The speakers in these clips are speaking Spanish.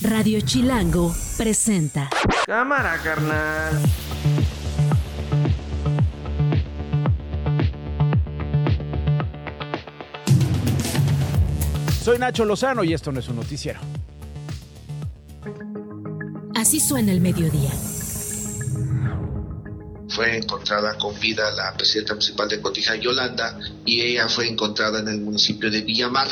Radio Chilango presenta. Cámara, carnal. Soy Nacho Lozano y esto no es un noticiero. Así suena el mediodía. Fue encontrada con vida la presidenta municipal de Cotija, Yolanda, y ella fue encontrada en el municipio de Villamar,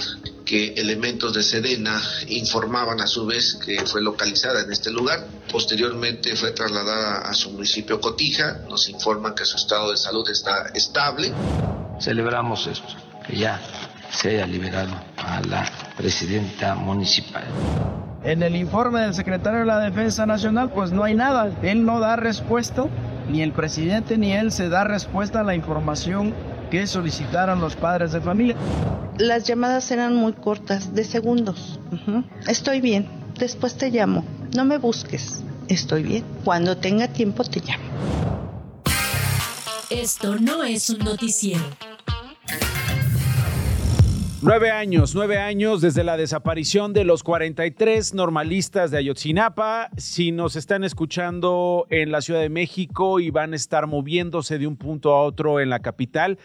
que elementos de Sedena informaban a su vez que fue localizada en este lugar. Posteriormente fue trasladada a su municipio Cotija, nos informan que su estado de salud está estable. Celebramos esto, que ya se haya liberado a la presidenta municipal. En el informe del secretario de la Defensa Nacional, pues no hay nada. Él no da respuesta, ni el presidente ni él se da respuesta a la información que solicitaron los padres de familia. Las llamadas eran muy cortas, de segundos. Estoy bien, después te llamo. No me busques. Estoy bien. Cuando tenga tiempo te llamo. Esto no es un noticiero. Nueve años, nueve años desde la desaparición de los 43 normalistas de Ayotzinapa. Si nos están escuchando en la Ciudad de México y van a estar moviéndose de un punto a otro en la capital,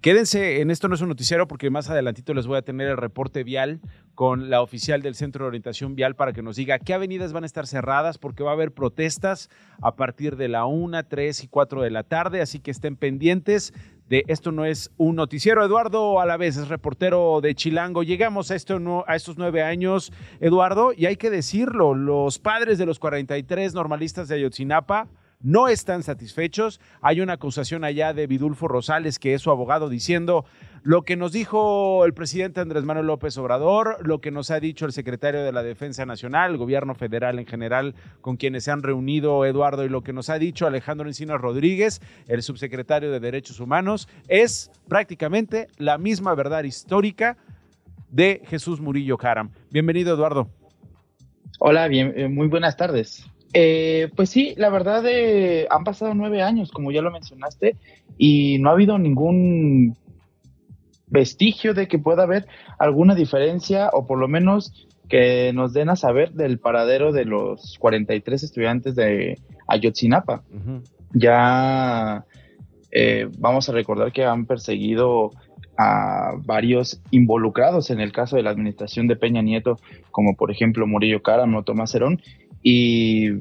quédense en esto no es un noticiero porque más adelantito les voy a tener el reporte vial con la oficial del Centro de Orientación Vial para que nos diga qué avenidas van a estar cerradas porque va a haber protestas a partir de la 1, 3 y 4 de la tarde, así que estén pendientes de Esto no es un noticiero. Eduardo Alavés es reportero de Chilango. Llegamos a, esto a estos nueve años, Eduardo, y hay que decirlo, los padres de los 43 normalistas de Ayotzinapa no están satisfechos. Hay una acusación allá de Vidulfo Rosales, que es su abogado, diciendo lo que nos dijo el presidente Andrés Manuel López Obrador, lo que nos ha dicho el secretario de la Defensa Nacional, el gobierno federal en general, con quienes se han reunido Eduardo, y lo que nos ha dicho Alejandro Encinas Rodríguez, el subsecretario de Derechos Humanos, es prácticamente la misma verdad histórica de Jesús Murillo Caram. Bienvenido, Eduardo. Hola, bien, eh, muy buenas tardes. Eh, pues sí, la verdad eh, han pasado nueve años, como ya lo mencionaste, y no ha habido ningún vestigio de que pueda haber alguna diferencia o por lo menos que nos den a saber del paradero de los 43 estudiantes de Ayotzinapa. Ya eh, vamos a recordar que han perseguido a varios involucrados en el caso de la administración de Peña Nieto, como por ejemplo Murillo Caram o Tomás Herón, y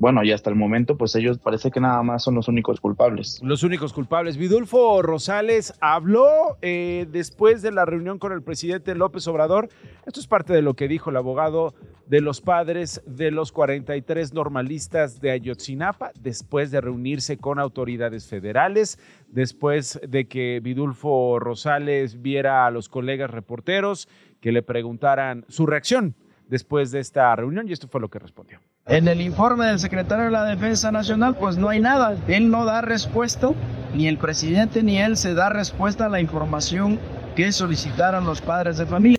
bueno, y hasta el momento, pues ellos parece que nada más son los únicos culpables. Los únicos culpables. Vidulfo Rosales habló eh, después de la reunión con el presidente López Obrador. Esto es parte de lo que dijo el abogado de los padres de los 43 normalistas de Ayotzinapa, después de reunirse con autoridades federales, después de que Vidulfo Rosales viera a los colegas reporteros que le preguntaran su reacción después de esta reunión y esto fue lo que respondió. En el informe del secretario de la Defensa Nacional, pues no hay nada. Él no da respuesta, ni el presidente ni él se da respuesta a la información que solicitaron los padres de familia.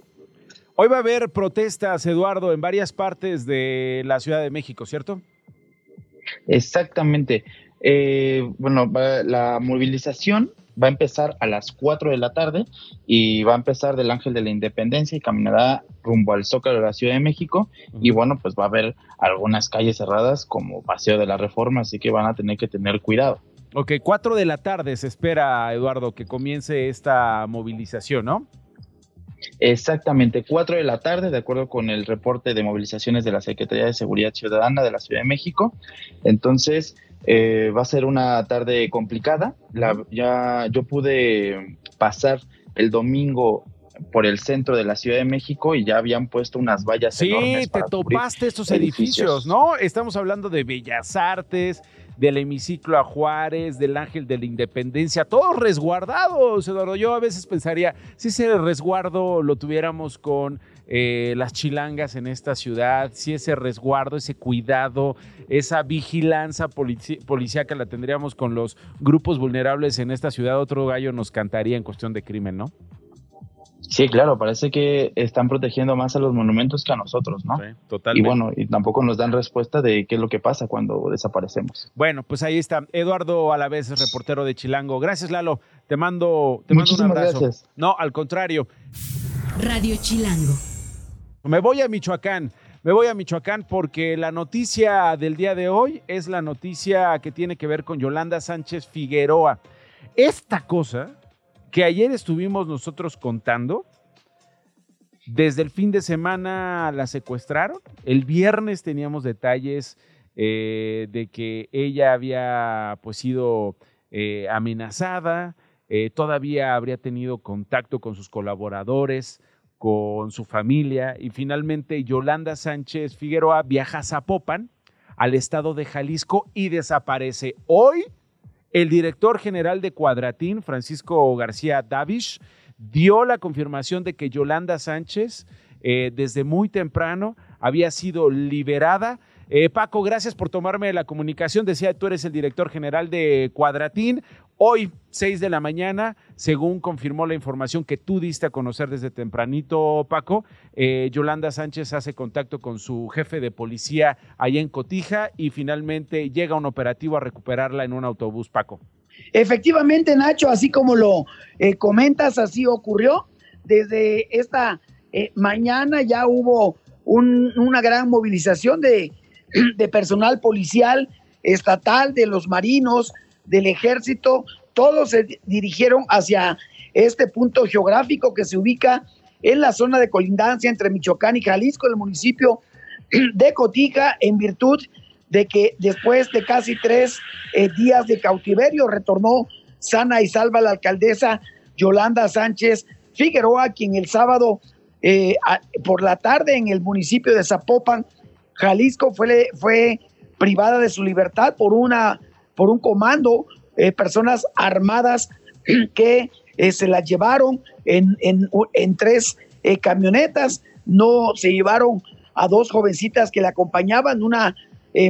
Hoy va a haber protestas, Eduardo, en varias partes de la Ciudad de México, ¿cierto? Exactamente. Eh, bueno, la movilización va a empezar a las 4 de la tarde y va a empezar del Ángel de la Independencia y caminará rumbo al Zócalo de la Ciudad de México. Y bueno, pues va a haber algunas calles cerradas como Paseo de la Reforma, así que van a tener que tener cuidado. Ok, 4 de la tarde se espera, Eduardo, que comience esta movilización, ¿no? Exactamente, 4 de la tarde, de acuerdo con el reporte de movilizaciones de la Secretaría de Seguridad Ciudadana de la Ciudad de México. Entonces, eh, va a ser una tarde complicada. La, ya yo pude pasar el domingo por el centro de la Ciudad de México y ya habían puesto unas vallas Sí, enormes te para cubrir topaste estos edificios, edificios. ¿no? Estamos hablando de Bellas Artes, del hemiciclo a Juárez, del Ángel de la Independencia, todos resguardados, Eduardo. Yo a veces pensaría, si ese resguardo lo tuviéramos con eh, las chilangas en esta ciudad, si ese resguardo, ese cuidado, esa vigilancia polici- policíaca la tendríamos con los grupos vulnerables en esta ciudad, otro gallo nos cantaría en cuestión de crimen, ¿no? Sí, claro, parece que están protegiendo más a los monumentos que a nosotros, ¿no? Sí, Y totalmente. bueno, y tampoco nos dan respuesta de qué es lo que pasa cuando desaparecemos. Bueno, pues ahí está. Eduardo Alavés, es reportero de Chilango. Gracias, Lalo. Te mando, te mando un abrazo. gracias. No, al contrario. Radio Chilango. Me voy a Michoacán. Me voy a Michoacán porque la noticia del día de hoy es la noticia que tiene que ver con Yolanda Sánchez Figueroa. Esta cosa que ayer estuvimos nosotros contando, desde el fin de semana la secuestraron. El viernes teníamos detalles eh, de que ella había pues sido eh, amenazada, eh, todavía habría tenido contacto con sus colaboradores, con su familia y finalmente Yolanda Sánchez Figueroa viaja a Zapopan, al estado de Jalisco y desaparece. Hoy el director general de Cuadratín, Francisco García Davish, dio la confirmación de que Yolanda Sánchez eh, desde muy temprano había sido liberada eh, Paco, gracias por tomarme la comunicación. Decía, tú eres el director general de Cuadratín. Hoy, 6 de la mañana, según confirmó la información que tú diste a conocer desde tempranito, Paco, eh, Yolanda Sánchez hace contacto con su jefe de policía allá en Cotija y finalmente llega un operativo a recuperarla en un autobús, Paco. Efectivamente, Nacho, así como lo eh, comentas, así ocurrió. Desde esta mañana ya hubo una gran movilización de de personal policial, estatal, de los marinos, del ejército, todos se dirigieron hacia este punto geográfico que se ubica en la zona de colindancia entre Michoacán y Jalisco, el municipio de Cotija, en virtud de que después de casi tres eh, días de cautiverio retornó sana y salva la alcaldesa Yolanda Sánchez Figueroa, quien el sábado eh, por la tarde en el municipio de Zapopan Jalisco fue, fue privada de su libertad por, una, por un comando, eh, personas armadas que eh, se la llevaron en, en, tres eh, camionetas, no se llevaron a dos jovencitas que la acompañaban, una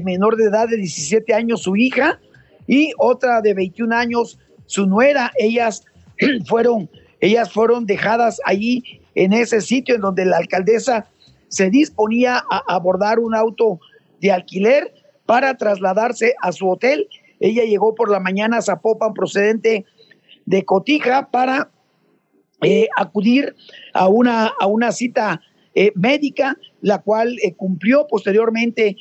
menor de edad de 17 años, su hija, y otra de 21 años, su nuera. Ellas fueron, ellas fueron dejadas allí en ese sitio en donde la alcaldesa se disponía a abordar un auto de alquiler para trasladarse a su hotel. Ella llegó por la mañana a Zapopan procedente de Cotija para eh, acudir a una, a una cita eh, médica, la cual eh, cumplió posteriormente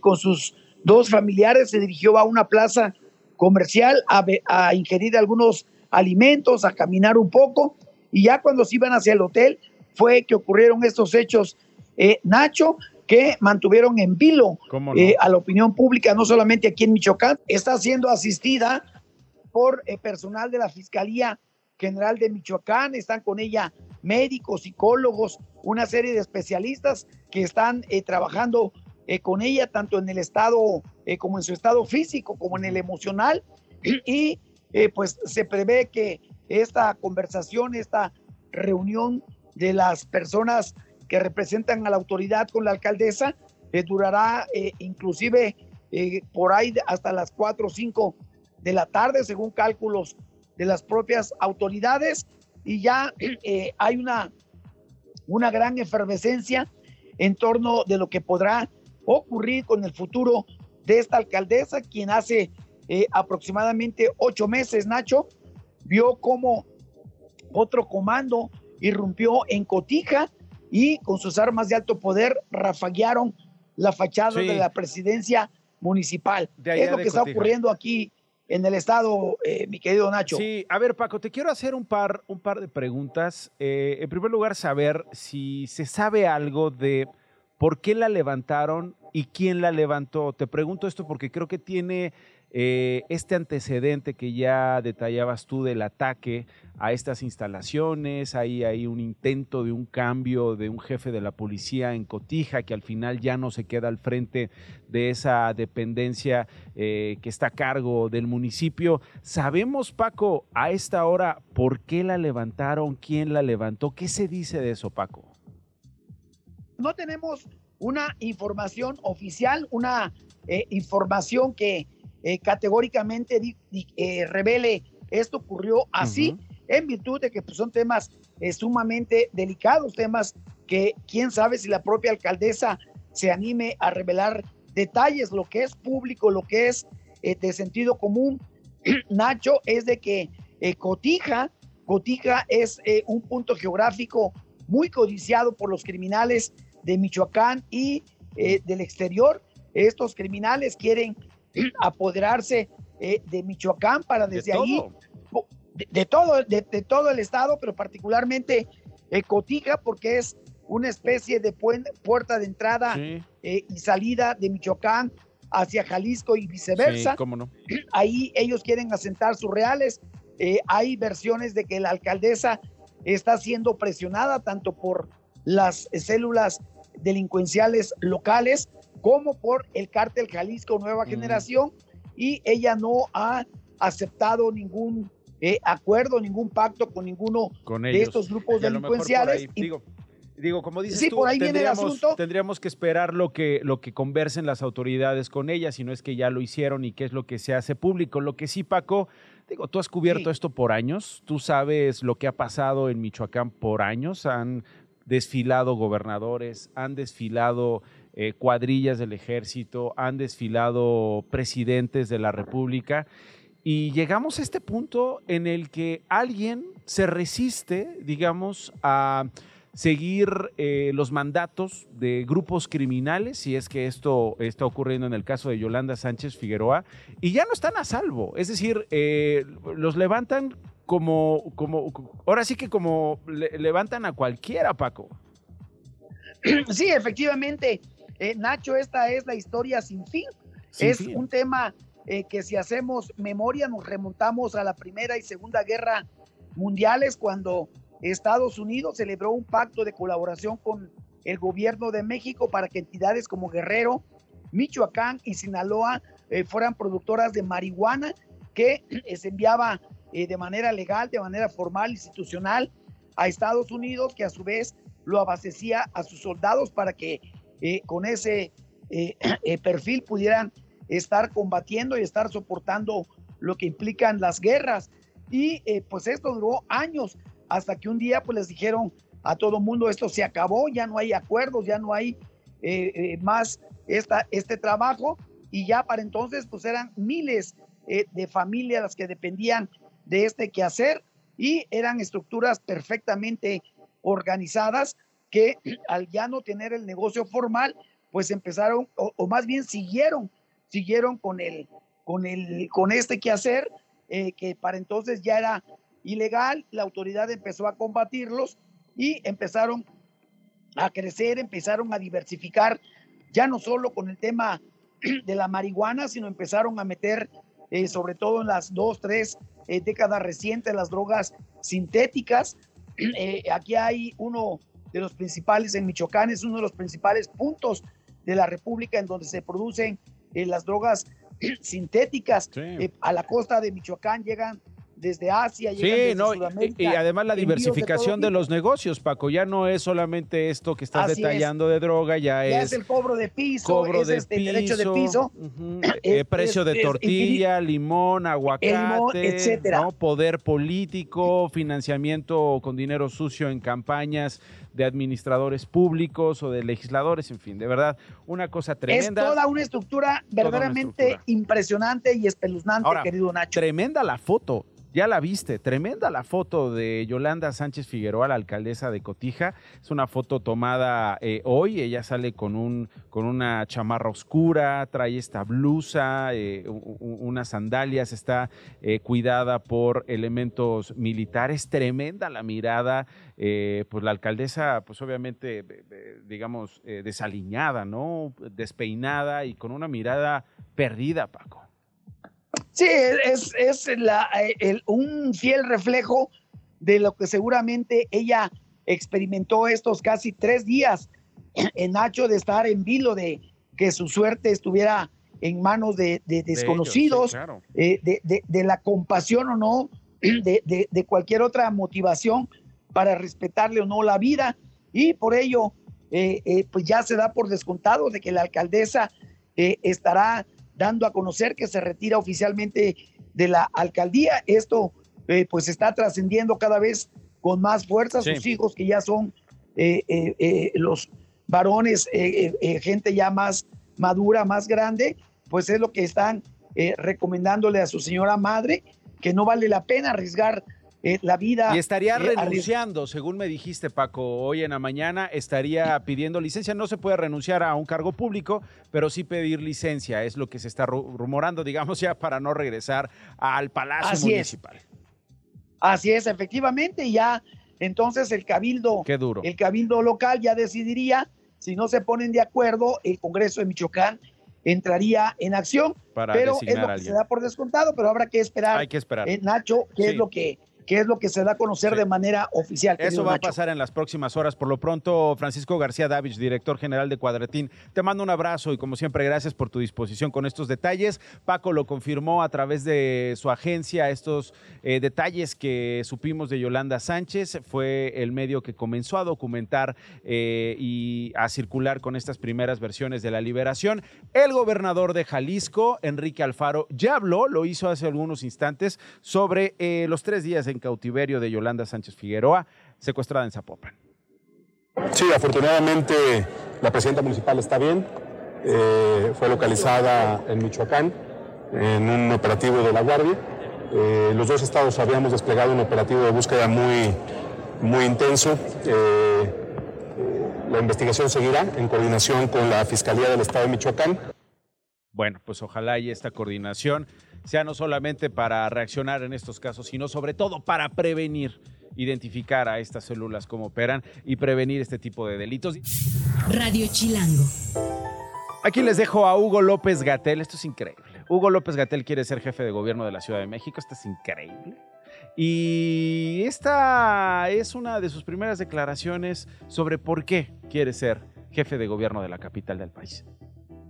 con sus dos familiares, se dirigió a una plaza comercial a, a ingerir algunos alimentos, a caminar un poco, y ya cuando se iban hacia el hotel fue que ocurrieron estos hechos eh, Nacho, que mantuvieron en vilo eh, a la opinión pública, no solamente aquí en Michoacán, está siendo asistida por eh, personal de la Fiscalía General de Michoacán, están con ella médicos, psicólogos, una serie de especialistas que están trabajando con ella tanto en el estado como en su estado físico como en el emocional. Y pues se prevé que esta conversación, esta reunión de las personas que representan a la autoridad con la alcaldesa, eh, durará eh, inclusive eh, por ahí hasta las 4 o 5 de la tarde, según cálculos de las propias autoridades, y ya hay una, una gran efervescencia en torno de lo que podrá ocurrir con el futuro de esta alcaldesa, quien hace aproximadamente ocho meses, Nacho, vio cómo otro comando irrumpió en Cotija y con sus armas de alto poder rafaguearon la fachada de la presidencia municipal. Es lo que está ocurriendo aquí en el estado, eh, mi querido Nacho. Sí, a ver, Paco, te quiero hacer un par, un par de preguntas. Eh, en primer lugar, saber si se sabe algo de por qué la levantaron y quién la levantó. Te pregunto esto porque creo que tiene eh, este antecedente que ya detallabas tú del ataque a estas instalaciones, hay, hay un intento de un cambio de un jefe de la policía en Cotija que al final ya no se queda al frente de esa dependencia eh, que está a cargo del municipio. ¿Sabemos, Paco, a esta hora por qué la levantaron, quién la levantó? ¿Qué se dice de eso, Paco? No tenemos una información oficial, una eh, información que eh, categóricamente eh, revele. Esto ocurrió así, en virtud de que pues, son temas eh, sumamente delicados, temas que quién sabe si la propia alcaldesa se anime a revelar detalles, lo que es público, lo que es de sentido común, Nacho, es de que Cotija, Cotija es un punto geográfico muy codiciado por los criminales de Michoacán y del exterior. Estos criminales quieren apoderarse de Michoacán para desde ahí, de, todo, de, todo el estado, pero particularmente Cotija, porque es una especie de puerta de entrada y salida de Michoacán hacia Jalisco y viceversa. cómo no. Ahí ellos quieren asentar sus reales. Eh, hay versiones de que la alcaldesa está siendo presionada tanto por las células delincuenciales locales como por el cártel Jalisco Nueva mm. Generación y ella no ha aceptado ningún eh, acuerdo, ningún pacto con ninguno de estos grupos delincuenciales. Digo, como dices tú, tendríamos, que esperar lo que, lo que conversen las autoridades con ella, si no es que ya lo hicieron y qué es lo que se hace público. Lo que sí, Paco, digo, tú has cubierto esto por años, tú sabes lo que ha pasado en Michoacán por años, han desfilado gobernadores, han desfilado eh, cuadrillas del ejército, han desfilado presidentes de la República. Y llegamos a este punto en el que alguien se resiste, digamos, a seguir eh, los mandatos de grupos criminales, si es que esto está ocurriendo en el caso de Yolanda Sánchez Figueroa, y ya no están a salvo. Es decir, eh, los levantan como, como, ahora sí que como levantan a cualquiera, Paco. Sí, efectivamente, eh, Nacho, esta es la historia sin fin. es un tema que si hacemos memoria nos remontamos a la Primera y Segunda Guerra Mundiales cuando Estados Unidos celebró un pacto de colaboración con el gobierno de México para que entidades como Guerrero, Michoacán y Sinaloa eh, fueran productoras de marihuana que eh, se enviaba eh, de manera legal, de manera formal, institucional a Estados Unidos, que a su vez lo abastecía a sus soldados para que con ese perfil pudieran estar combatiendo y estar soportando lo que implican las guerras. Y pues esto duró años hasta que un día pues les dijeron a todo mundo esto se acabó, ya no hay acuerdos, ya no hay eh, eh, más esta, este trabajo y ya para entonces pues eran miles eh, de familias las que dependían de este quehacer y eran estructuras perfectamente organizadas que al ya no tener el negocio formal pues empezaron o, más bien siguieron siguieron con el con el con este quehacer que para entonces ya era ilegal, la autoridad empezó a combatirlos y empezaron a crecer, empezaron a diversificar, ya no solo con el tema de la marihuana, sino empezaron a meter, eh, sobre todo en las dos, tres eh, décadas recientes, las drogas sintéticas. Eh, aquí hay uno de los principales en Michoacán, es uno de los principales puntos de la República en donde se producen las drogas sintéticas. a la costa de Michoacán llegan desde Asia, sí, no, y, además la diversificación de, los negocios, Paco, ya no es solamente esto que estás detallando de droga, ya, es, el cobro de piso, cobro de este, derecho de piso, eh, precio de tortilla, limón, aguacate, etcétera. poder político, financiamiento con dinero sucio en campañas de administradores públicos o de legisladores, en fin, de verdad, una cosa tremenda. Es toda una estructura verdaderamente impresionante y espeluznante, querido Nacho. Tremenda la foto. Ya la viste, tremenda la foto de Yolanda Sánchez Figueroa, la alcaldesa de Cotija. Es una foto tomada eh, hoy. Ella sale con, un, con una chamarra oscura, trae esta blusa, eh, unas sandalias, está eh, cuidada por elementos militares. Tremenda la mirada. pues la alcaldesa, pues obviamente, digamos, desaliñada, ¿no? Despeinada y con una mirada perdida, Paco. Sí, es, es la, el, un fiel reflejo de lo que seguramente ella experimentó estos casi tres días en Nacho de estar en vilo, de que su suerte estuviera en manos de, desconocidos, eh, de, de, la compasión o no, de, cualquier otra motivación para respetarle o no la vida. Y por ello, eh, eh, pues ya se da por descontado de que la alcaldesa estará dando a conocer que se retira oficialmente de la alcaldía. Esto eh, pues está trascendiendo cada vez con más fuerza. Sus hijos que ya son eh, eh, los varones, gente ya más madura, más grande, pues es lo que están recomendándole a su señora madre, que no vale la pena arriesgar eh, la vida. Y estaría eh, renunciando, según me dijiste, Paco, hoy en la mañana estaría pidiendo licencia. No se puede renunciar a un cargo público, pero sí pedir licencia. Es lo que se está rumorando, digamos, ya para no regresar al Palacio Municipal. Así es, efectivamente, ya entonces el cabildo, Qué duro. el cabildo local ya decidiría si no se ponen de acuerdo, el Congreso de Michoacán entraría en acción. Para pero es lo que se da por descontado, pero habrá que esperar. Hay que esperar. Eh, Nacho, qué es lo que qué es lo que se da a conocer de manera oficial. Eso va a pasar en las próximas horas. Por lo pronto, Francisco García Davich, director general de Cuadratín, te mando un abrazo y como siempre, gracias por tu disposición con estos detalles. Paco lo confirmó a través de su agencia, estos eh, detalles que supimos de Yolanda Sánchez. Fue el medio que comenzó a documentar eh, y a circular con estas primeras versiones de la liberación. El gobernador de Jalisco, Enrique Alfaro, ya habló, lo hizo hace algunos instantes, sobre eh, los tres días de en cautiverio de Yolanda Sánchez Figueroa, secuestrada en Zapopan. Sí, afortunadamente la presidenta municipal está bien. Eh, fue localizada en Michoacán en un operativo de la Guardia. Eh, los dos estados habíamos desplegado un operativo de búsqueda muy, muy intenso. Eh, la investigación seguirá en coordinación con la Fiscalía del Estado de Michoacán. Bueno, pues ojalá y esta coordinación sea no solamente para reaccionar en estos casos, sino sobre todo para prevenir, identificar a estas células cómo operan y prevenir este tipo de delitos. Radio Chilango. Aquí les dejo a Hugo López Gatel, esto es increíble. Hugo López Gatel quiere ser jefe de gobierno de la Ciudad de México, esto es increíble. Y esta es una de sus primeras declaraciones sobre por qué quiere ser jefe de gobierno de la capital del país.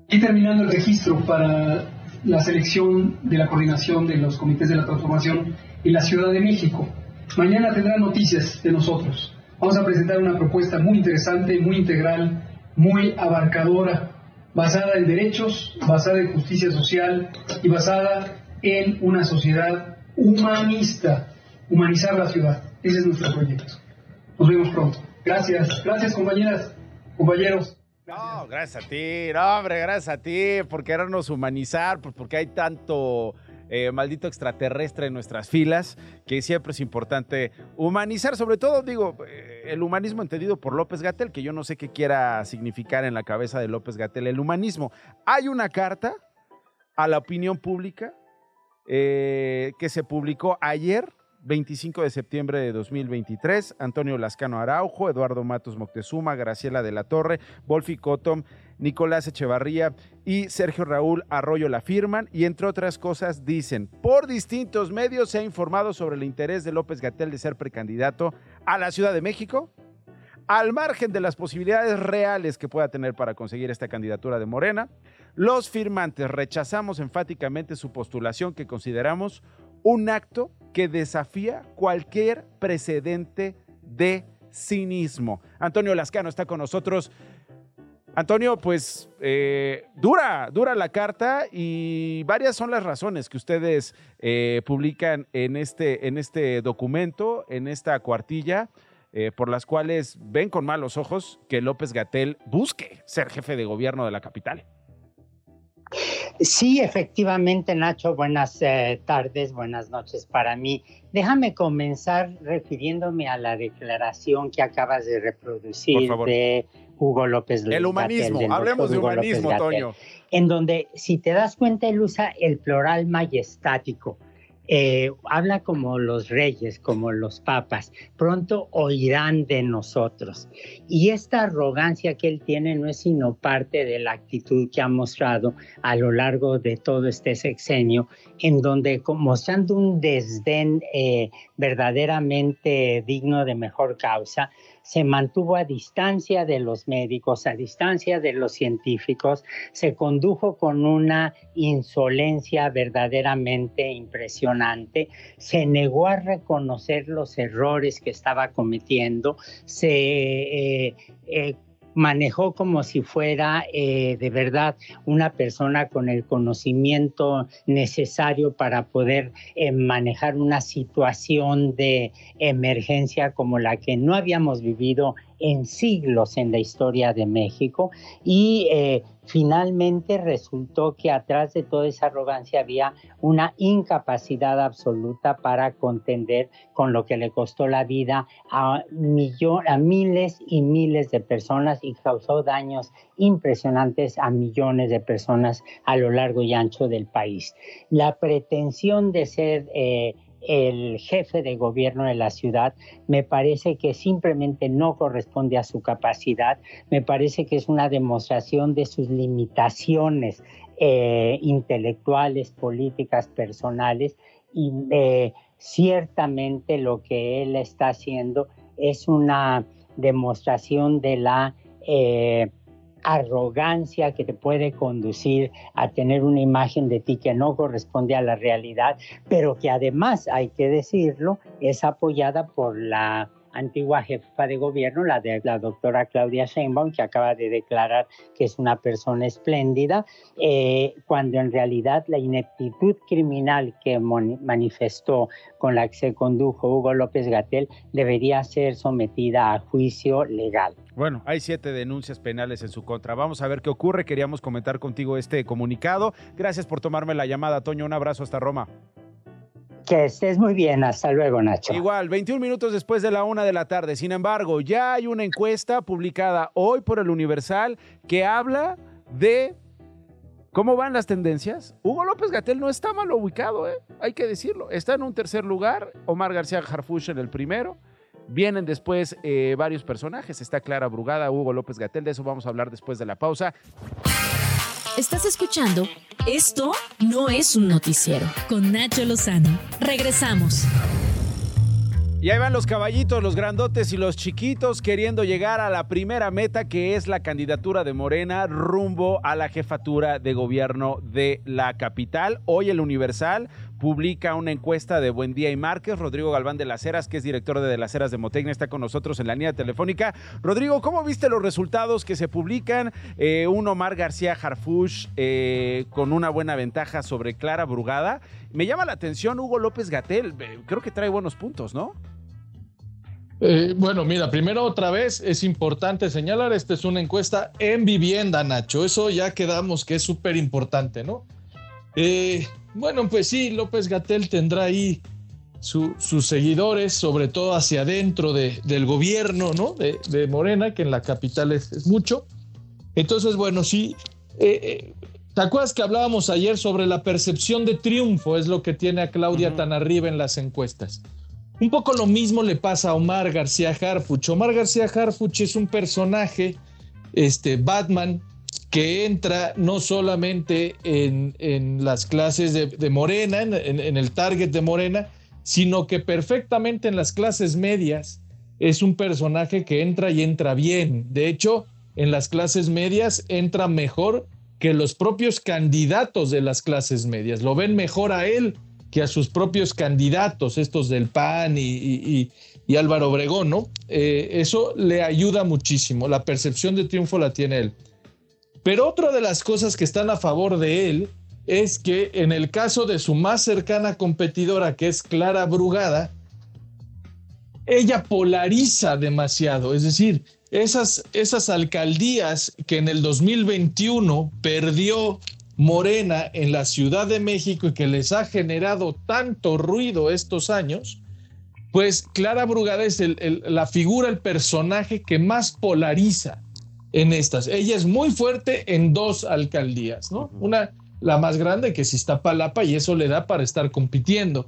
Y terminando el registro para la selección de la coordinación de los comités de la transformación en la Ciudad de México. Mañana tendrán noticias de nosotros. Vamos a presentar una propuesta muy interesante, muy integral, muy abarcadora, basada en derechos, basada en justicia social y basada en una sociedad humanista, humanizar la ciudad. Ese es nuestro proyecto. Nos vemos pronto. Gracias, gracias compañeras, compañeros. No, gracias a ti, no, hombre, gracias a ti por querernos humanizar, porque hay tanto eh, maldito extraterrestre en nuestras filas que siempre es importante humanizar, sobre todo, digo, eh, el humanismo entendido por López Gatel, que yo no sé qué quiera significar en la cabeza de López Gatel el humanismo. Hay una carta a la opinión pública eh, que se publicó ayer 25 de septiembre de 2023, Antonio Lascano Araujo, Eduardo Matos Moctezuma, Graciela de la Torre, Wolfi Cottom, Nicolás Echevarría y Sergio Raúl Arroyo la firman y entre otras cosas dicen, por distintos medios se ha informado sobre el interés de López Gatel de ser precandidato a la Ciudad de México, al margen de las posibilidades reales que pueda tener para conseguir esta candidatura de Morena, los firmantes rechazamos enfáticamente su postulación que consideramos un acto que desafía cualquier precedente de cinismo. Antonio Lascano está con nosotros. Antonio, pues eh, dura, dura la carta y varias son las razones que ustedes eh, publican en este, en este documento, en esta cuartilla, eh, por las cuales ven con malos ojos que López Gatel busque ser jefe de gobierno de la capital. Sí, efectivamente, Nacho, buenas eh, tardes, buenas noches para mí. Déjame comenzar refiriéndome a la declaración que acabas de reproducir de Hugo López El humanismo, hablemos de humanismo, Toño. En donde, si te das cuenta, él usa el plural majestático eh, habla como los reyes, como los papas, pronto oirán de nosotros. Y esta arrogancia que él tiene no es sino parte de la actitud que ha mostrado a lo largo de todo este sexenio, en donde mostrando un desdén eh, verdaderamente digno de mejor causa, se mantuvo a distancia de los médicos, a distancia de los científicos, se condujo con una insolencia verdaderamente impresionante, se negó a reconocer los errores que estaba cometiendo, se eh, eh, manejó como si fuera eh, de verdad una persona con el conocimiento necesario para poder eh, manejar una situación de emergencia como la que no habíamos vivido en siglos en la historia de México y eh, finalmente resultó que atrás de toda esa arrogancia había una incapacidad absoluta para contender con lo que le costó la vida a, a miles y miles de personas y causó daños impresionantes a millones de personas a lo largo y ancho del país. La pretensión de ser eh, el jefe de gobierno de la ciudad, me parece que simplemente no corresponde a su capacidad, me parece que es una demostración de sus limitaciones eh, intelectuales, políticas, personales, y eh, ciertamente lo que él está haciendo es una demostración de la... Eh, arrogancia que te puede conducir a tener una imagen de ti que no corresponde a la realidad, pero que además, hay que decirlo, es apoyada por la antigua jefa de gobierno, la de la doctora Claudia Sheinbaum, que acaba de declarar que es una persona espléndida, eh, cuando en realidad la ineptitud criminal que manifestó con la que se condujo Hugo López Gatel debería ser sometida a juicio legal. Bueno, hay siete denuncias penales en su contra. Vamos a ver qué ocurre. Queríamos comentar contigo este comunicado. Gracias por tomarme la llamada, Toño. Un abrazo hasta Roma. Que estés muy bien, hasta luego, Nacho. Igual, 21 minutos después de la una de la tarde. Sin embargo, ya hay una encuesta publicada hoy por el Universal que habla de cómo van las tendencias. Hugo López Gatel no está mal ubicado, ¿eh? hay que decirlo. Está en un tercer lugar, Omar García Harfush en el primero. Vienen después eh, varios personajes. Está Clara Brugada, Hugo López Gatel. De eso vamos a hablar después de la pausa. Estás escuchando Esto no es un noticiero con Nacho Lozano. Regresamos. Y ahí van los caballitos, los grandotes y los chiquitos queriendo llegar a la primera meta que es la candidatura de Morena rumbo a la jefatura de gobierno de la capital. Hoy el Universal publica una encuesta de Buen Día y Márquez. Rodrigo Galván de las Heras, que es director de, las Heras de Motecnia, está con nosotros en la línea telefónica. Rodrigo, ¿cómo viste los resultados que se publican? Eh, un Omar García Harfush eh, con una buena ventaja sobre Clara Brugada. Me llama la atención Hugo López Gatel. Eh, creo que trae buenos puntos, ¿no? bueno, mira, primero otra vez es importante señalar, esta es una encuesta en vivienda, Nacho. Eso ya quedamos que es súper importante, ¿no? Eh, bueno, pues sí, López Gatel tendrá ahí sus seguidores, sobre todo hacia adentro del gobierno, ¿no? De, Morena, que en la capital es, mucho. Entonces, bueno, sí. Eh, eh, ¿Te acuerdas que hablábamos ayer sobre la percepción de triunfo? Es lo que tiene a Claudia tan arriba en las encuestas. Un poco lo mismo le pasa a Omar García Harfuch. Omar García Harfuch es un personaje, este, Batman, que entra no solamente en, las clases de, Morena, en, el target de Morena, sino que perfectamente en las clases medias es un personaje que entra y entra bien. De hecho, en las clases medias entra mejor que los propios candidatos de las clases medias. Lo ven mejor a él que a sus propios candidatos, estos del PAN y, Álvaro Obregón, ¿no? Eh, eso le ayuda muchísimo. La percepción de triunfo la tiene él. Pero otra de las cosas que están a favor de él es que en el caso de su más cercana competidora, que es Clara Brugada, ella polariza demasiado. Es decir, esas, esas alcaldías que en el 2021 perdió Morena en la Ciudad de México y que les ha generado tanto ruido estos años, pues Clara Brugada es la figura, el personaje que más polariza en estas. Ella es muy fuerte en dos alcaldías, ¿no? Una, la más grande, que es Iztapalapa, y eso le da para estar compitiendo.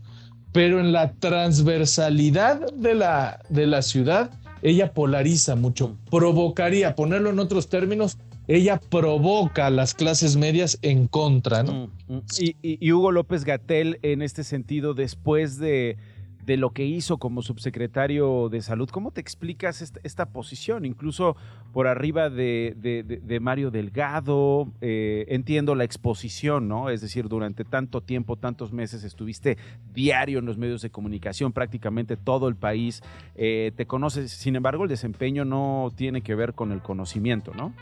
Pero en la transversalidad de la, de la ciudad, ella polariza mucho, provocaría, ponerlo en otros términos, ella provoca a las clases medias en contra, ¿no? Mm. y Hugo López Gatel, en este sentido, después de de lo que hizo como subsecretario de salud. ¿Cómo te explicas esta, posición? Incluso por arriba de, Mario Delgado, eh, entiendo la exposición, ¿no? Es decir, durante tanto tiempo, tantos meses estuviste diario en los medios de comunicación, prácticamente todo el país eh, te conoces. Sin embargo, el desempeño no tiene que ver con el conocimiento, ¿no?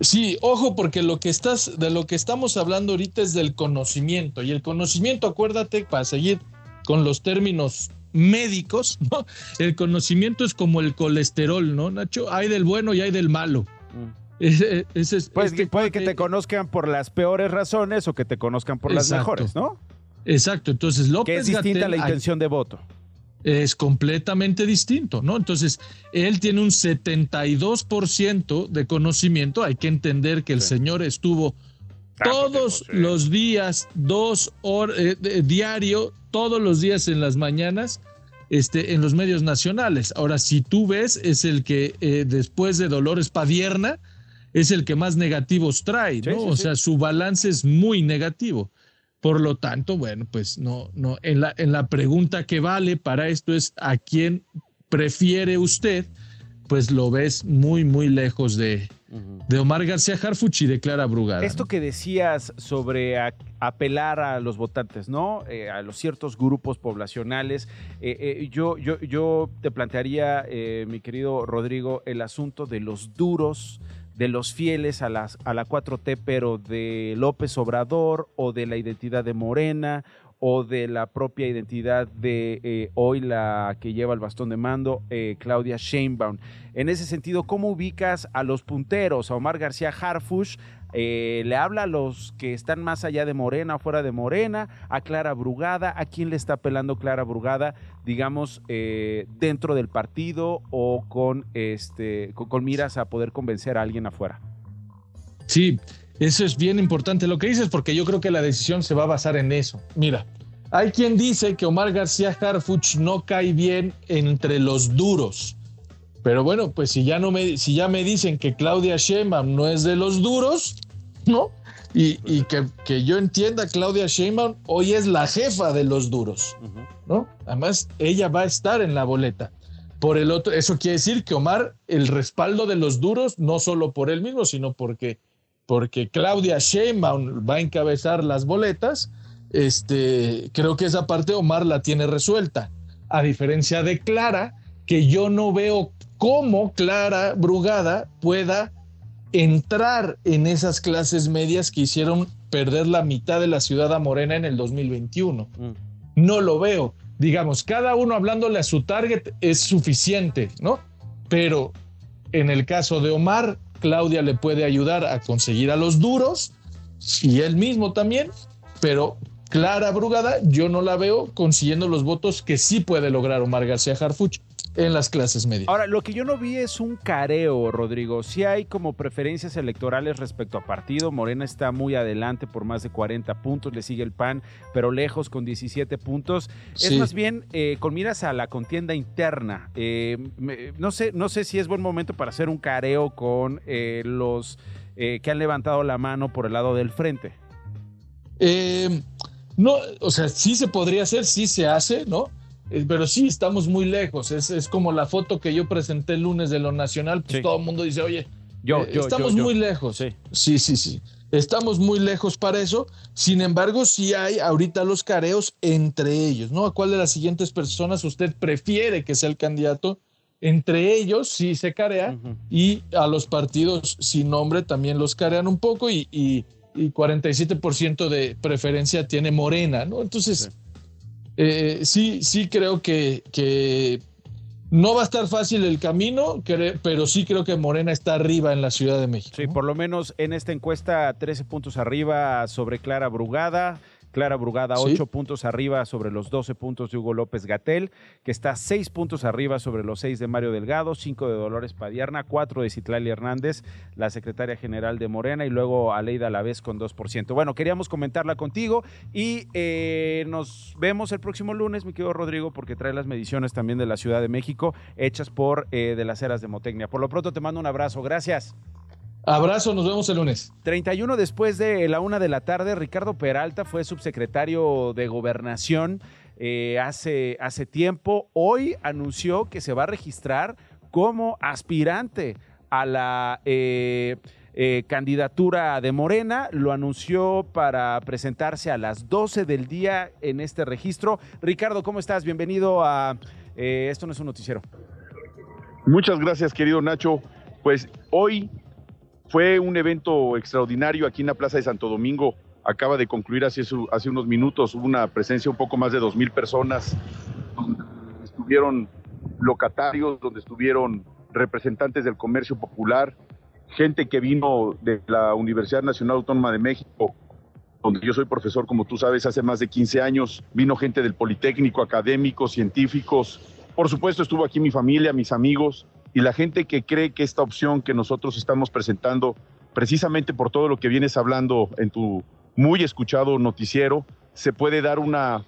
Sí, ojo, porque lo que estás, de lo que estamos hablando ahorita es del conocimiento. Y el conocimiento, acuérdate, para seguir con los términos médicos, El conocimiento es como el colesterol, ¿no, Nacho? Hay del bueno y hay del malo. Mm. Ese, ese es- Pues este puede que te conozcan por las peores razones o que te conozcan por las mejores, ¿no? Exacto, entonces López Que es distinta Gatell la intención de voto. es completamente distinto, ¿no? Entonces, él tiene un 72% de conocimiento, hay que entender que el señor estuvo todos los días, dos horas, diario, todos los días en las mañanas, este, en los medios nacionales. Ahora, si tú ves, es el que eh, después de Dolores Padierna, es el que más negativos trae, ¿no? Sí, sí, o sí. sea, su balance es muy negativo. Por lo tanto, bueno, pues no, no, en la, en la pregunta que vale para esto es a quién prefiere usted, pues lo ves muy, muy lejos de, de Omar García Harfuch y de Clara Brugada. Esto que decías sobre a- apelar a los votantes, ¿no? Eh, a los ciertos grupos poblacionales. eh, eh, yo, yo, yo te plantearía, eh, mi querido Rodrigo, el asunto de los duros, de los fieles a, las, a la 4T, pero de López Obrador o de la identidad de Morena o de la propia identidad de eh, hoy la que lleva el bastón de mando, eh, Claudia Sheinbaum. En ese sentido, ¿cómo ubicas a los punteros? A Omar García Harfush, eh, le habla a los que están más allá de Morena, fuera de Morena, a Clara Brugada, ¿a quién le está apelando Clara Brugada, digamos, dentro del partido o con, este, con miras a poder convencer a alguien afuera? Sí, eso es bien importante lo que dices, porque yo creo que la decisión se va a basar en eso. Mira, hay quien dice que Omar García Harfuch no cae bien entre los duros. Pero bueno, pues si ya no me, si ya me dicen que Claudia Sheinbaum no es de los duros, ¿no? Y, y que, que yo entienda, Claudia Sheinbaum hoy es la jefa de los duros, ¿no? Además, ella va a estar en la boleta. Por el otro, eso quiere decir que Omar, el respaldo de los duros, no solo por él mismo, sino porque, porque Claudia Sheinbaum va a encabezar las boletas, este, creo que esa parte Omar la tiene resuelta. A diferencia de Clara, que yo no veo cómo Clara Brugada pueda entrar en esas clases medias que hicieron perder la mitad de la ciudad a Morena en el 2021. No lo veo. Digamos, cada uno hablándole a su target es suficiente, ¿no? Pero en el caso de Omar, Claudia le puede ayudar a conseguir a los duros y él mismo también, pero Clara Brugada yo no la veo consiguiendo los votos que sí puede lograr Omar García Harfuch en las clases medias. Ahora, lo que yo no vi es un careo, Rodrigo. Sí hay como preferencias electorales respecto a partido. Morena está muy adelante por más de 40 puntos, le sigue el PAN, pero lejos con 17 puntos. Es más bien eh, con miras a la contienda interna. Eh, me- no, sé, no sé si es buen momento para hacer un careo con eh, los que han levantado la mano por el lado del frente. Eh, no, o sea, sí se podría hacer, sí se hace, ¿no? Eh, Pero sí estamos muy lejos. Es, es como la foto que yo presenté el lunes de lo nacional, pues todo el mundo dice, oye, Yo, eh, yo, estamos yo, yo. muy lejos. Sí. sí, sí, Estamos muy lejos para eso. Sin embargo, sí hay ahorita los careos entre ellos, ¿no? ¿A cuál de las siguientes personas usted prefiere que sea el candidato? Entre ellos sí se carea y a los partidos sin nombre también los carean un poco y, y, y 47% de preferencia tiene Morena, ¿no? Entonces, eh, sí, sí creo que, que no va a estar fácil el camino, pero sí creo que Morena está arriba en la Ciudad de México. Sí, por lo menos en esta encuesta 13 puntos arriba sobre Clara Brugada. Clara Brugada, Sí. 8 puntos arriba sobre los 12 puntos de Hugo López Gatel, que está 6 puntos arriba sobre los 6 de Mario Delgado, 5 de Dolores Padierna, 4 de Citlali Hernández, la secretaria general de Morena, y luego Aleida Alavés con 2%. Bueno, queríamos comentarla contigo y eh, nos vemos el próximo lunes, mi querido Rodrigo, porque trae las mediciones también de la Ciudad de México, hechas por eh, de las eras de Motecnia. Por lo pronto te mando un abrazo. Gracias. Abrazo, nos vemos el lunes. 31 después de la una de la tarde, Ricardo Peralta fue subsecretario de Gobernación eh, hace, hace tiempo. Hoy anunció que se va a registrar como aspirante a la eh, eh, candidatura de Morena. Lo anunció para presentarse a las 12 del día en este registro. Ricardo, ¿cómo estás? Bienvenido a eh, Esto no es un noticiero. Muchas gracias, querido Nacho. Pues hoy fue un evento extraordinario aquí en la Plaza de Santo Domingo. Acaba de concluir hace, unos minutos. Una presencia un poco más de dos mil personas. donde Estuvieron locatarios, donde estuvieron representantes del comercio popular gente que vino de la Universidad Nacional Autónoma de México, donde yo soy profesor, como tú sabes, hace más de 15 años, vino gente del Politécnico, académicos, científicos, por supuesto estuvo aquí mi familia, mis amigos y la gente que cree que esta opción que nosotros estamos presentando, precisamente por todo lo que vienes hablando en tu muy escuchado noticiero, se puede dar una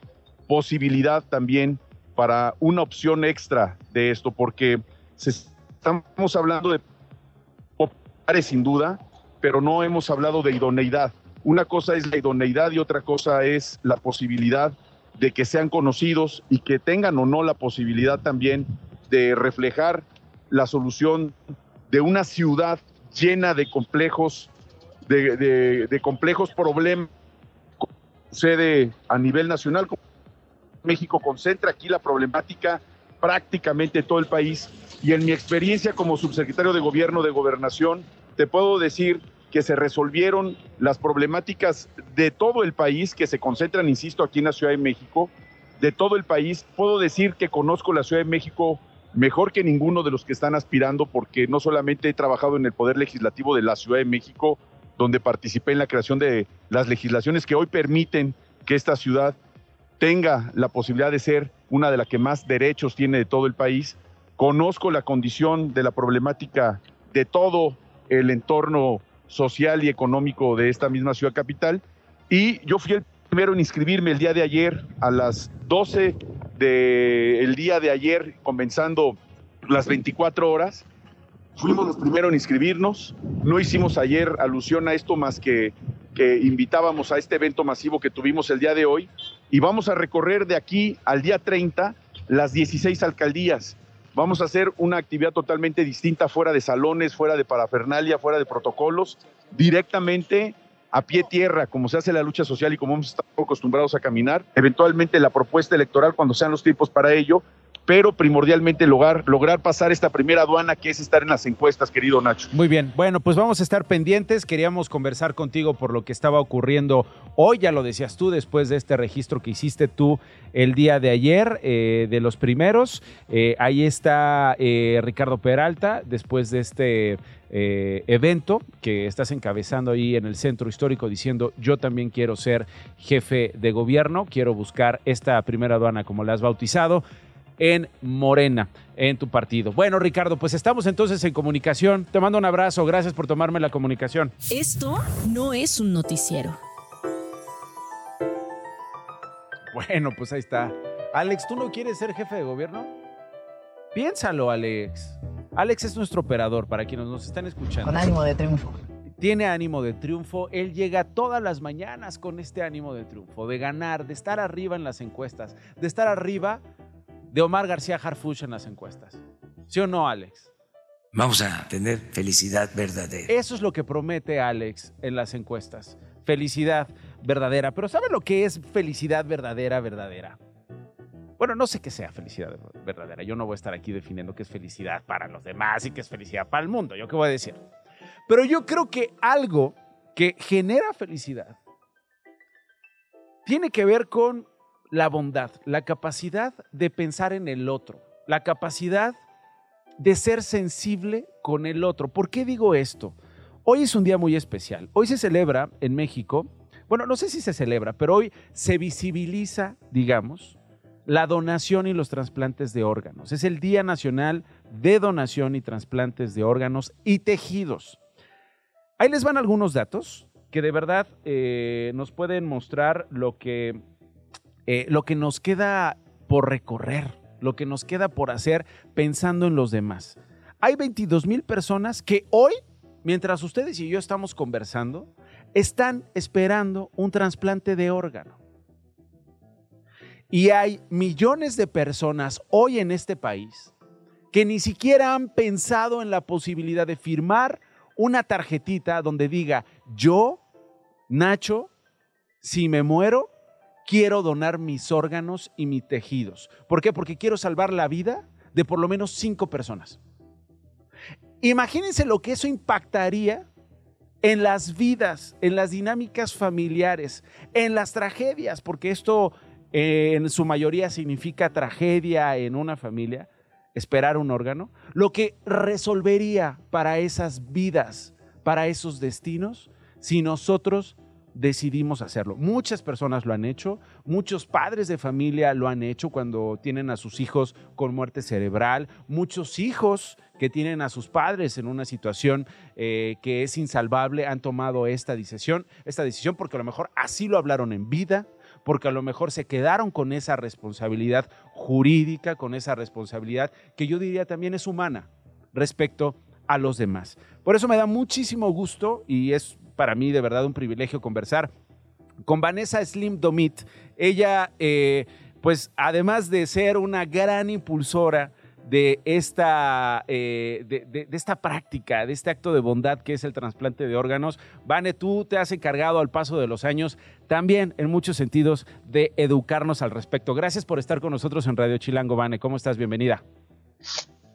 posibilidad también para una opción extra de esto, porque estamos hablando de populares sin duda, pero no hemos hablado de idoneidad. Una cosa es la idoneidad y otra cosa es la posibilidad de que sean conocidos y que tengan o no la posibilidad también de reflejar la solución de una ciudad llena de complejos, de, complejos problemas sucede a nivel nacional. México concentra aquí la problemática prácticamente todo el país y en mi experiencia como subsecretario de Gobierno de Gobernación, te puedo decir que se resolvieron las problemáticas de todo el país, que se concentran, insisto, aquí en la Ciudad de México, de todo el país. Puedo decir que conozco la Ciudad de México mejor que ninguno de los que están aspirando, porque no solamente he trabajado en el Poder Legislativo de la Ciudad de México, donde participé en la creación de las legislaciones que hoy permiten que esta ciudad tenga la posibilidad de ser una de las que más derechos tiene de todo el país. Conozco la condición de la problemática de todo el entorno social y económico de esta misma ciudad capital. Y yo fui el primero en inscribirme el día de ayer a las 12 del día de ayer, comenzando las 24 horas. Fuimos los primeros en inscribirnos. No hicimos ayer alusión a esto más que que invitábamos a este evento masivo que tuvimos el día de hoy. Y vamos a recorrer de aquí al día 30 las 16 alcaldías. Vamos a hacer una actividad totalmente distinta, fuera de salones, fuera de parafernalia, fuera de protocolos, directamente a pie tierra, como se hace la lucha social y como hemos estado acostumbrados a caminar. Eventualmente la propuesta electoral, cuando sean los tiempos para ello, pero primordialmente lograr, lograr pasar esta primera aduana que es estar en las encuestas, querido Nacho. Muy bien, bueno, pues vamos a estar pendientes. Queríamos conversar contigo por lo que estaba ocurriendo hoy, ya lo decías tú, después de este registro que hiciste tú el día de ayer, eh, de los primeros. Eh, ahí está eh, Ricardo Peralta, después de este evento que estás encabezando ahí en el centro histórico diciendo yo también quiero ser jefe de gobierno, quiero buscar esta primera aduana como la has bautizado en Morena, en tu partido. Bueno, Ricardo, pues estamos entonces en comunicación. Te mando un abrazo, gracias por tomarme la comunicación. Esto no es un noticiero. Bueno, pues ahí está. Alex, ¿tú no quieres ser jefe de gobierno? Piénsalo, Alex. Alex es nuestro operador, para quienes nos están escuchando. Con ánimo de triunfo. Tiene ánimo de triunfo. Él llega todas las mañanas con este ánimo de triunfo, de ganar, de estar arriba en las encuestas, de estar arriba de Omar García Harfuch en las encuestas. ¿Sí o no, Alex? Vamos a tener felicidad verdadera. Eso es lo que promete Alex en las encuestas. Felicidad verdadera. Pero ¿sabe lo que es felicidad verdadera, verdadera? Bueno, no sé qué sea felicidad verdadera. Yo no voy a estar aquí definiendo qué es felicidad para los demás y qué es felicidad para el mundo. ¿Yo qué voy a decir? Pero yo creo que algo que genera felicidad tiene que ver con la bondad, la capacidad de pensar en el otro, la capacidad de ser sensible con el otro. ¿Por qué digo esto? Hoy es un día muy especial. Hoy se celebra en México, bueno, no sé si se celebra, pero hoy se visibiliza, digamos, la donación y los trasplantes de órganos. Es el Día Nacional de Donación y Trasplantes de Órganos y Tejidos. Ahí les van algunos datos que de verdad eh, nos pueden mostrar lo que eh, lo que nos queda por recorrer, lo que nos queda por hacer pensando en los demás. Hay 22 mil personas que hoy, mientras ustedes y yo estamos conversando, están esperando un trasplante de órgano. Y hay millones de personas hoy en este país que ni siquiera han pensado en la posibilidad de firmar una tarjetita donde diga, yo, Nacho, si me muero, quiero donar mis órganos y mis tejidos. ¿Por qué? Porque quiero salvar la vida de por lo menos cinco personas. Imagínense lo que eso impactaría en las vidas, en las dinámicas familiares, en las tragedias, porque esto en su mayoría significa tragedia en una familia. esperar un órgano, lo que resolvería para esas vidas, para esos destinos, si nosotros decidimos hacerlo. Muchas personas lo han hecho, muchos padres de familia lo han hecho cuando tienen a sus hijos con muerte cerebral, muchos hijos que tienen a sus padres en una situación eh, que es insalvable han tomado esta decisión, esta decisión porque a lo mejor así lo hablaron en vida, porque a lo mejor se quedaron con esa responsabilidad jurídica, con esa responsabilidad que yo diría también es humana respecto a los demás. Por eso me da muchísimo gusto y es para mí de verdad un privilegio conversar con Vanessa Slim Domit. Ella, eh, pues además de ser una gran impulsora, de esta, eh, de, esta práctica, de este acto de bondad que es el trasplante de órganos. Vane, tú te has encargado al paso de los años también en muchos sentidos de educarnos al respecto. Gracias por estar con nosotros en Radio Chilango, Vane. ¿Cómo estás? Bienvenida.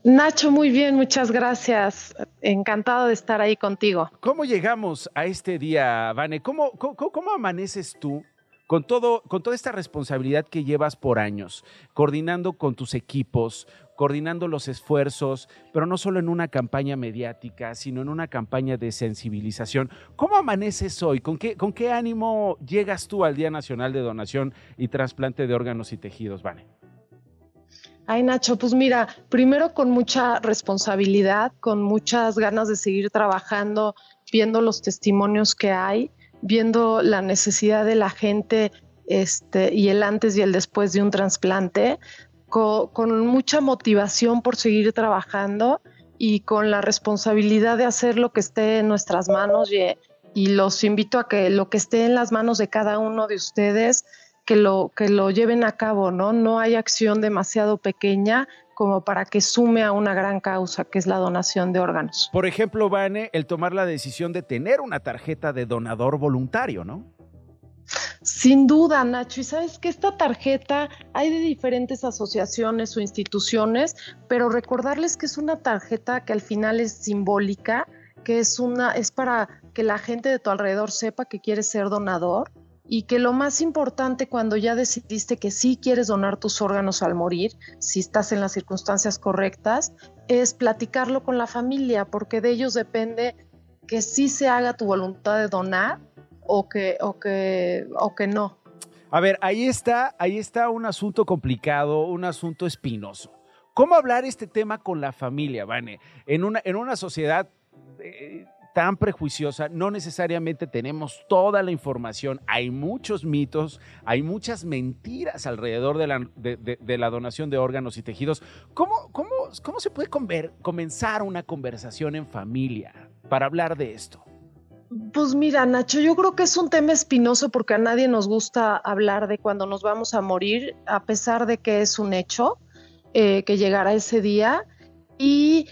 Nacho, muy bien, muchas gracias. Encantado de estar ahí contigo. ¿Cómo llegamos a este día, Vane? ¿Cómo, cómo, amaneces tú con, todo, con toda esta responsabilidad que llevas por años, coordinando con tus equipos, coordinando los esfuerzos, pero no solo en una campaña mediática, sino en una campaña de sensibilización. ¿Cómo amaneces hoy? ¿Con qué, con qué ánimo llegas tú al Día Nacional de Donación y Trasplante de Órganos y Tejidos, Vane? Ay, Nacho, pues mira, primero con mucha responsabilidad, con muchas ganas de seguir trabajando, viendo los testimonios que hay, viendo la necesidad de la gente este, y el antes y el después de un trasplante, con, mucha motivación por seguir trabajando y con la responsabilidad de hacer lo que esté en nuestras manos y, y los invito a que lo que esté en las manos de cada uno de ustedes que lo, que lo lleven a cabo, ¿no? No hay acción demasiado pequeña como para que sume a una gran causa, que es la donación de órganos. Por ejemplo, Vane, el tomar la decisión de tener una tarjeta de donador voluntario, ¿no? Sin duda, Nacho. Y sabes que esta tarjeta hay de diferentes asociaciones o instituciones, pero recordarles que es una tarjeta que al final es simbólica, que es una, es para que la gente de tu alrededor sepa que quieres ser donador y que lo más importante cuando ya decidiste que sí quieres donar tus órganos al morir, si estás en las circunstancias correctas, es platicarlo con la familia, porque de ellos depende que sí se haga tu voluntad de donar o que, o que, o que no. A ver, ahí está, ahí está un asunto complicado, un asunto espinoso. ¿Cómo hablar este tema con la familia, Vane? En una, en una sociedad eh, tan prejuiciosa, no necesariamente tenemos toda la información, hay muchos mitos, hay muchas mentiras alrededor de la, de, la donación de órganos y tejidos. ¿Cómo, cómo, cómo se puede comenzar una conversación en familia para hablar de esto? Pues mira, Nacho, yo creo que es un tema espinoso porque a nadie nos gusta hablar de cuando nos vamos a morir, a pesar de que es un hecho eh, que llegará ese día. Y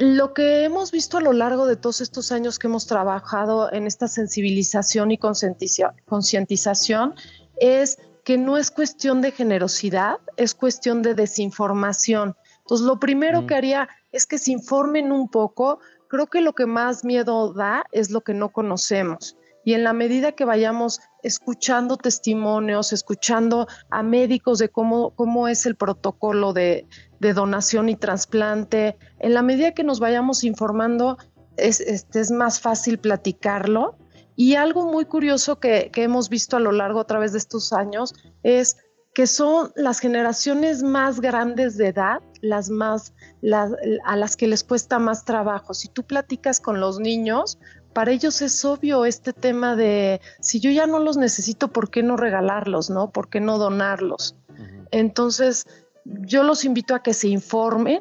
lo que hemos visto a lo largo de todos estos años que hemos trabajado en esta sensibilización y concientización es que no es cuestión de generosidad, es cuestión de desinformación. Entonces, lo primero mm. que haría es que se informen un poco. Creo que lo que más miedo da es lo que no conocemos. Y en la medida que vayamos escuchando testimonios, escuchando a médicos de cómo, cómo es el protocolo de, de donación y trasplante. En la medida que nos vayamos informando, es, este, es más fácil platicarlo. Y algo muy curioso que, hemos visto a lo largo a través de estos años es que son las generaciones más grandes de edad, las más, a las que les cuesta más trabajo. Si tú platicas con los niños, para ellos es obvio este tema de si yo ya no los necesito, ¿por qué no regalarlos, no? ¿Por qué no donarlos? Entonces, yo los invito a que se informen.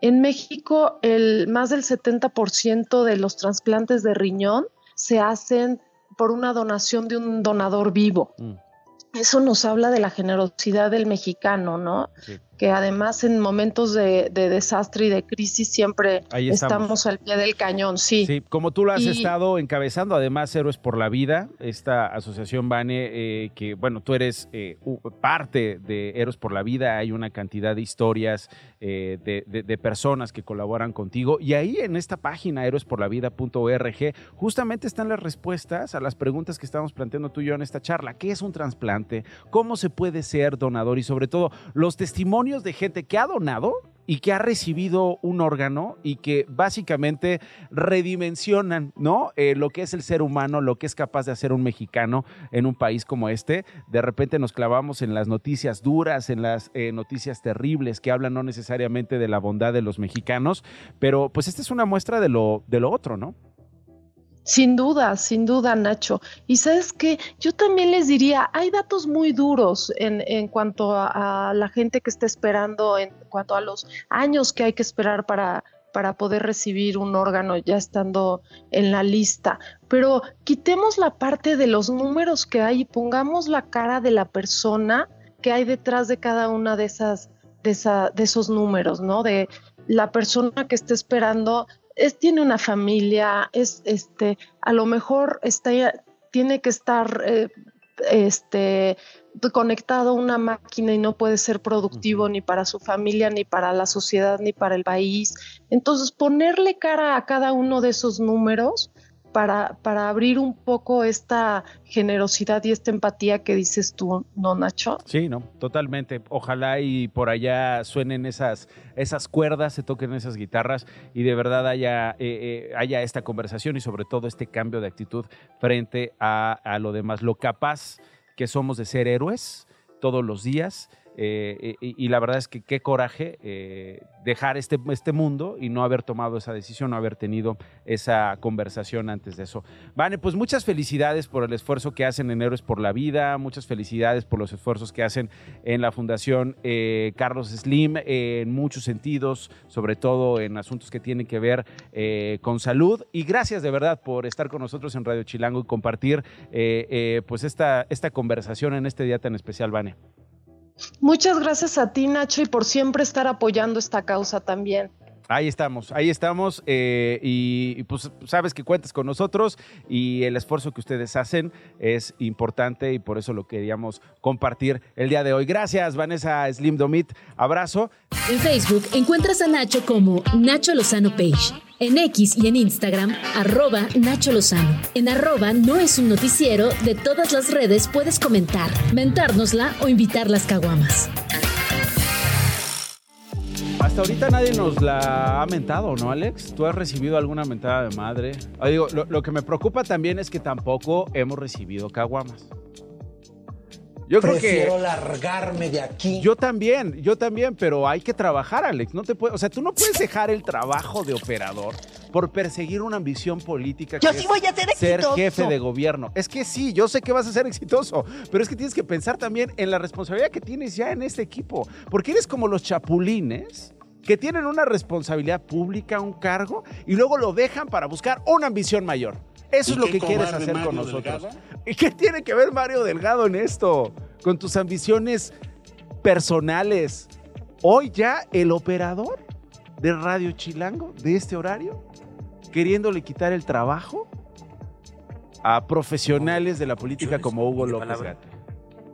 En México, el más del 70% de los trasplantes de riñón se hacen por una donación de un donador vivo. Mm. Eso nos habla de la generosidad del mexicano, ¿no? Que además en momentos de, desastre y de crisis siempre estamos. al pie del cañón, sí. Sí, como tú lo has estado encabezando, además Héroes por la Vida, esta asociación Bane, eh, que bueno, tú eres eh, parte de Héroes por la Vida, hay una cantidad de historias eh, de, personas que colaboran contigo y ahí en esta página héroesporlavida.org justamente están las respuestas a las preguntas que estamos planteando tú y yo en esta charla. ¿Qué es un trasplante? ¿Cómo se puede ser donador? Y sobre todo los testimonios de gente que ha donado y que ha recibido un órgano y que básicamente redimensionan, ¿no? Eh, lo que es el ser humano, lo que es capaz de hacer un mexicano en un país como este. De repente nos clavamos en las noticias duras, en las eh, noticias terribles que hablan no necesariamente de la bondad de los mexicanos, pero pues esta es una muestra de lo, de lo otro, ¿no? Sin duda, sin duda, Nacho. Y sabes que yo también les diría, hay datos muy duros en, en cuanto a, la gente que está esperando, en cuanto a los años que hay que esperar para, para poder recibir un órgano ya estando en la lista. Pero quitemos la parte de los números que hay y pongamos la cara de la persona que hay detrás de cada una de esas, de, esa, de esos números, ¿no? De la persona que está esperando es, tiene una familia, es este, a lo mejor está, tiene que estar eh, este, conectado a una máquina y no puede ser productivo ni para su familia, ni para la sociedad, ni para el país. Entonces, ponerle cara a cada uno de esos números para, para abrir un poco esta generosidad y esta empatía que dices tú, ¿no, Nacho? Sí, no, totalmente. Ojalá y por allá suenen esas, esas cuerdas, se toquen esas guitarras y de verdad haya, eh, eh, haya esta conversación y sobre todo este cambio de actitud frente a, a lo demás, lo capaz que somos de ser héroes todos los días eh, y, la verdad es que qué coraje eh, dejar este, este mundo y no haber tomado esa decisión, no haber tenido esa conversación antes de eso. Vale, pues muchas felicidades por el esfuerzo que hacen en Héroes por la Vida, muchas felicidades por los esfuerzos que hacen en la Fundación eh, Carlos Slim en muchos sentidos, sobre todo en asuntos que tienen que ver con salud. Y gracias de verdad por estar con nosotros en Radio Chilango y compartir pues esta, esta conversación en este día tan especial, Vane. Muchas gracias a ti, Nacho, y por siempre estar apoyando esta causa también. Ahí estamos, ahí estamos eh, y, pues sabes que cuentas con nosotros y el esfuerzo que ustedes hacen es importante y por eso lo queríamos compartir el día de hoy. Gracias, Vanessa Slim Domit. Abrazo. En Facebook encuentras a Nacho como Nacho Lozano Page. En X y en Instagram, arroba Nacho Lozano. En arroba no es un noticiero, de todas las redes puedes comentar, mentárnosla o invitar las caguamas. Hasta ahorita nadie nos la ha mentado, ¿no, Alex? ¿Tú has recibido alguna mentada de madre? Ah, digo, lo, que me preocupa también es que tampoco hemos recibido caguamas. Yo Prefiero creo que largarme de aquí. Yo también, yo también, pero hay que trabajar, Alex. No te puede, o sea, tú no puedes dejar el trabajo de operador por perseguir una ambición política. Yo sí voy a ser exitoso. Ser jefe de gobierno. Es que sí, yo sé que vas a ser exitoso, pero es que tienes que pensar también en la responsabilidad que tienes ya en este equipo, porque eres como los chapulines que tienen una responsabilidad pública, un cargo, y luego lo dejan para buscar una ambición mayor. Eso es lo que quieres hacer con nosotros. ¿Y qué tiene que ver Mario Delgado en esto? Con tus ambiciones personales. Hoy ya el operador de Radio Chilango, de este horario, queriéndole quitar el trabajo a profesionales de la política como Hugo López Gato.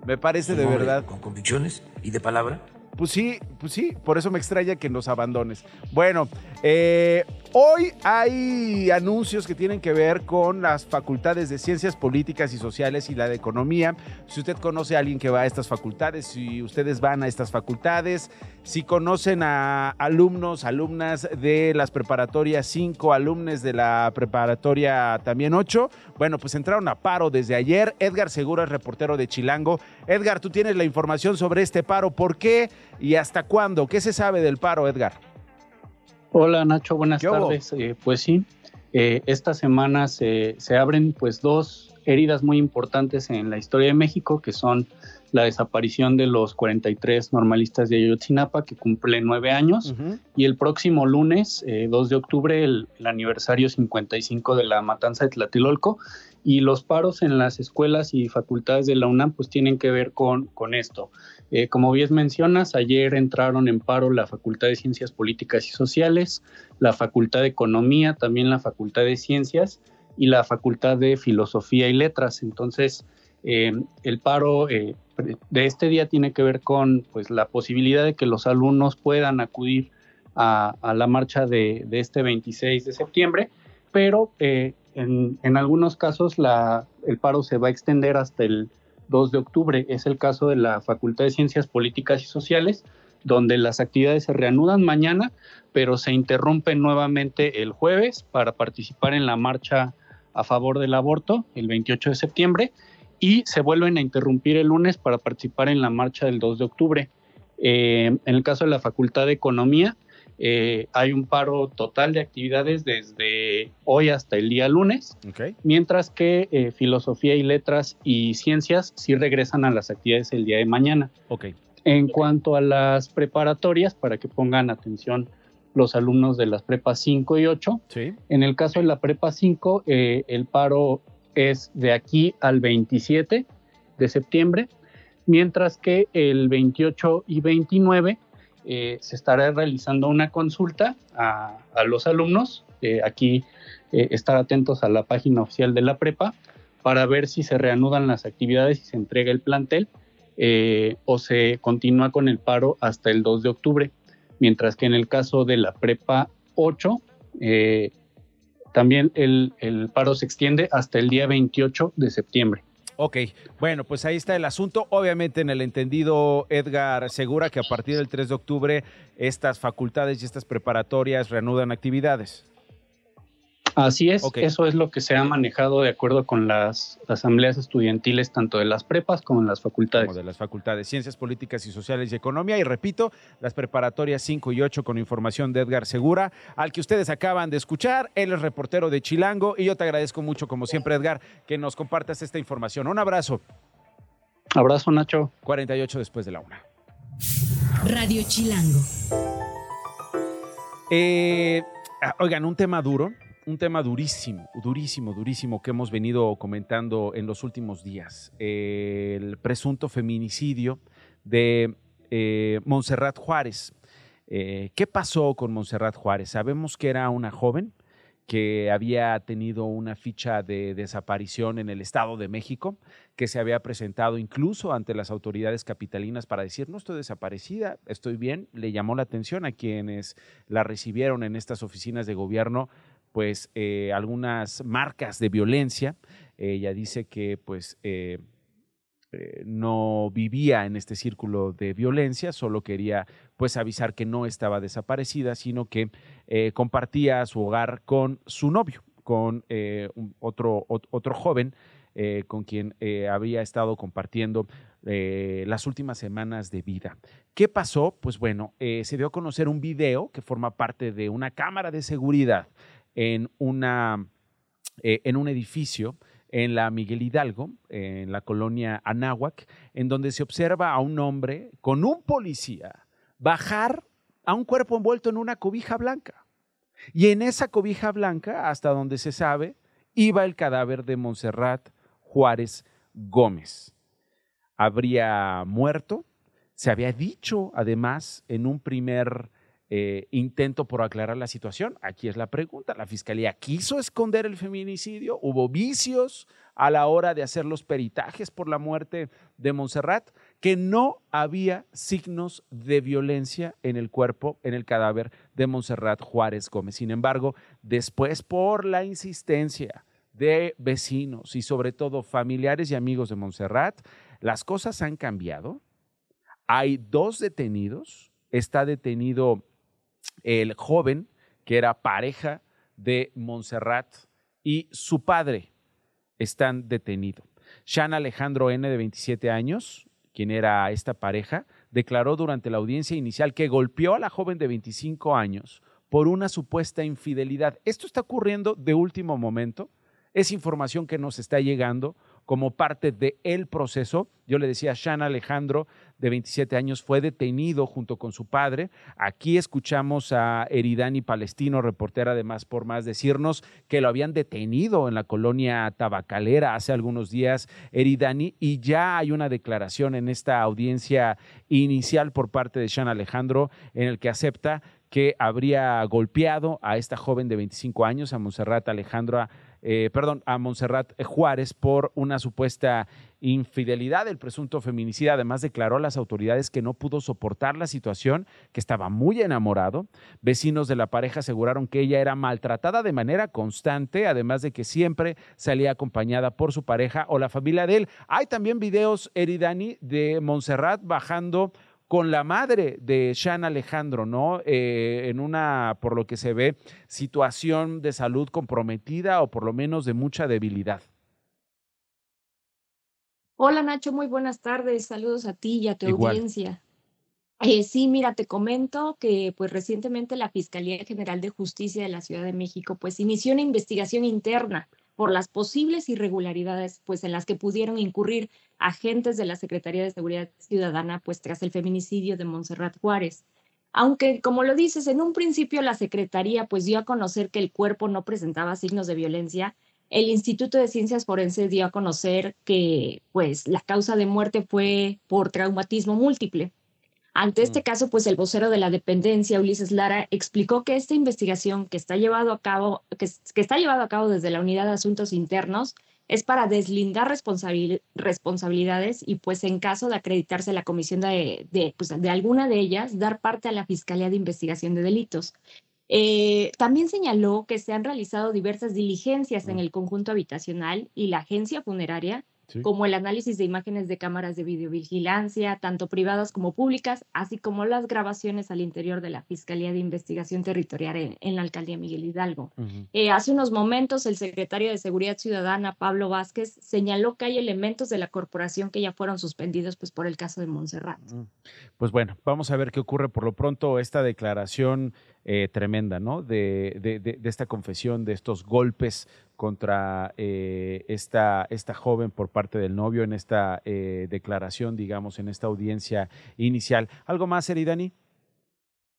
Me parece de verdad. Con convicciones y de palabra. Pues sí, pues sí, por eso me extraña que nos abandones. Bueno, eh, hoy hay anuncios que tienen que ver con las facultades de Ciencias Políticas y Sociales y la de Economía. Si usted conoce a alguien que va a estas facultades, si ustedes van a estas facultades, si conocen a alumnos, alumnas de las preparatorias 5, alumnos de la preparatoria también 8, bueno, pues entraron a paro desde ayer. Edgar Seguro es reportero de Chilango. Edgar, tú tienes la información sobre este paro. ¿Por qué y hasta cuándo? ¿Qué se sabe del paro, Edgar? Hola Nacho, buenas tardes. Eh, pues sí, eh, esta semana se, se abren pues dos heridas muy importantes en la historia de México, que son la desaparición de los 43 normalistas de Ayotzinapa, que cumplen nueve años, y el próximo lunes, 2 eh, de octubre, el, aniversario 55 de la matanza de Tlatelolco, y los paros en las escuelas y facultades de la UNAM pues tienen que ver con, con esto. Eh, como bien mencionas, ayer entraron en paro la Facultad de Ciencias Políticas y Sociales, la Facultad de Economía, también la Facultad de Ciencias y la Facultad de Filosofía y Letras. Entonces, eh, el paro eh, de este día tiene que ver con pues, la posibilidad de que los alumnos puedan acudir a, la marcha de, este 26 de septiembre, pero eh, en, algunos casos la, el paro se va a extender hasta el 2 de octubre. Es el caso de la Facultad de Ciencias Políticas y Sociales, donde las actividades se reanudan mañana, pero se interrumpen nuevamente el jueves para participar en la marcha a favor del aborto el 28 de septiembre y se vuelven a interrumpir el lunes para participar en la marcha del 2 de octubre. Eh, en el caso de la Facultad de Economía, eh, hay un paro total de actividades desde hoy hasta el día lunes, mientras que eh, Filosofía y Letras y Ciencias sí regresan a las actividades el día de mañana. Okay. En cuanto a las preparatorias, para que pongan atención los alumnos de las prepas 5 y 8, en el caso de la prepa 5, eh, el paro es de aquí al 27 de septiembre, mientras que el 28 y 29 eh, se estará realizando una consulta a, los alumnos. Eh, aquí estar atentos a la página oficial de la prepa para ver si se reanudan las actividades y se entrega el plantel eh, o se continúa con el paro hasta el 2 de octubre, mientras que en el caso de la prepa 8, eh, también el, paro se extiende hasta el día 28 de septiembre. Ok, bueno, pues ahí está el asunto. Obviamente en el entendido, Edgar Segura, que a partir del 3 de octubre estas facultades y estas preparatorias reanudan actividades. Así es, eso es lo que se ha manejado de acuerdo con las asambleas estudiantiles, tanto de las prepas como en las facultades. Como de las facultades, Ciencias Políticas y Sociales y Economía. Y repito, las preparatorias 5 y 8 con información de Edgar Segura, al que ustedes acaban de escuchar. Él es reportero de Chilango y yo te agradezco mucho, como siempre, Edgar, que nos compartas esta información. Un abrazo. Abrazo, Nacho. 48 después de la una. Radio Chilango. Eh, ah, oigan, un tema duro un tema durísimo, durísimo, durísimo que hemos venido comentando en los últimos días. el presunto feminicidio de eh, Montserrat Juárez. Eh, ¿Qué pasó con Montserrat Juárez? Sabemos que era una joven que había tenido una ficha de desaparición en el Estado de México, que se había presentado incluso ante las autoridades capitalinas para decir, no estoy desaparecida, estoy bien, le llamó la atención a quienes la recibieron en estas oficinas de gobierno pues eh, algunas marcas de violencia. Ella dice que pues eh, eh, no vivía en este círculo de violencia, solo quería pues avisar que no estaba desaparecida, sino que compartía su hogar con su novio, con otro, otro joven con quien había estado compartiendo las últimas semanas de vida. ¿Qué pasó? Pues bueno, se dio a conocer un video que forma parte de una cámara de seguridad en, una, eh, en un edificio en la Miguel Hidalgo, en la colonia Anáhuac, en donde se observa a un hombre con un policía bajar a un cuerpo envuelto en una cobija blanca. Y en esa cobija blanca, hasta donde se sabe, iba el cadáver de Montserrat Juárez Gómez. Habría muerto, se había dicho además en un primer eh, intento por aclarar la situación. Aquí es la pregunta. ¿La fiscalía quiso esconder el feminicidio? ¿Hubo vicios a la hora de hacer los peritajes por la muerte de Montserrat? Que no había signos de violencia en el cuerpo, en el cadáver de Montserrat Juárez Gómez. Sin embargo, después por la insistencia de vecinos y sobre todo familiares y amigos de Montserrat, las cosas han cambiado. Hay dos detenidos. Está detenido el joven que era pareja de Montserrat y su padre están detenidos. Shan Alejandro N, de 27 años, quien era esta pareja, declaró durante la audiencia inicial que golpeó a la joven de 25 años por una supuesta infidelidad. Esto está ocurriendo de último momento. Es información que nos está llegando como parte del el proceso. Yo le decía, Shan Alejandro, de 27 años, fue detenido junto con su padre. Aquí escuchamos a Eridani Palestino, reportera además por más, decirnos que lo habían detenido en la colonia tabacalera hace algunos días, Eridani, y ya hay una declaración en esta audiencia inicial por parte de Shan Alejandro en el que acepta que habría golpeado a esta joven de 25 años, a Monserrat Alejandra eh, perdón, a Montserrat Juárez por una supuesta infidelidad. El presunto feminicida además declaró a las autoridades que no pudo soportar la situación, que estaba muy enamorado. Vecinos de la pareja aseguraron que ella era maltratada de manera constante, además de que siempre salía acompañada por su pareja o la familia de él. Hay también videos, Eridani, de Montserrat bajando con la madre de Shan Alejandro, ¿no? Eh, en una, por lo que se ve, situación de salud comprometida o por lo menos de mucha debilidad. Hola Nacho, muy buenas tardes. Saludos a ti y a tu audiencia. Eh, sí, mira, te comento que pues recientemente la Fiscalía General de Justicia de la Ciudad de México pues inició una investigación interna por las posibles irregularidades pues en las que pudieron incurrir agentes de la Secretaría de Seguridad Ciudadana pues tras el feminicidio de Montserrat Juárez. Aunque como lo dices, en un principio la Secretaría pues dio a conocer que el cuerpo no presentaba signos de violencia, el Instituto de Ciencias Forenses dio a conocer que pues la causa de muerte fue por traumatismo múltiple. Ante este mm. caso, pues el vocero de la dependencia, Ulises Lara, explicó que esta investigación que está llevado a cabo, que, está llevado a cabo desde la Unidad de Asuntos Internos, es para deslindar responsabilidades y pues en caso de acreditarse la comisión de, de, pues, de alguna de ellas, dar parte a la Fiscalía de Investigación de Delitos. Eh, también señaló que se han realizado diversas diligencias en mm. el conjunto habitacional y la agencia funeraria como el análisis de imágenes de cámaras de videovigilancia, tanto privadas como públicas, así como las grabaciones al interior de la Fiscalía de Investigación Territorial en, la Alcaldía Miguel Hidalgo. Eh, hace unos momentos, el secretario de Seguridad Ciudadana, Pablo Vázquez, señaló que hay elementos de la corporación que ya fueron suspendidos pues, por el caso de Montserrat. Pues bueno, vamos a ver qué ocurre. Por lo pronto, esta declaración eh, tremenda, ¿no? De, de, de, esta confesión, de estos golpes contra eh, esta, esta joven por parte del novio en esta eh, declaración, digamos, en esta audiencia inicial. ¿Algo más, Eridani?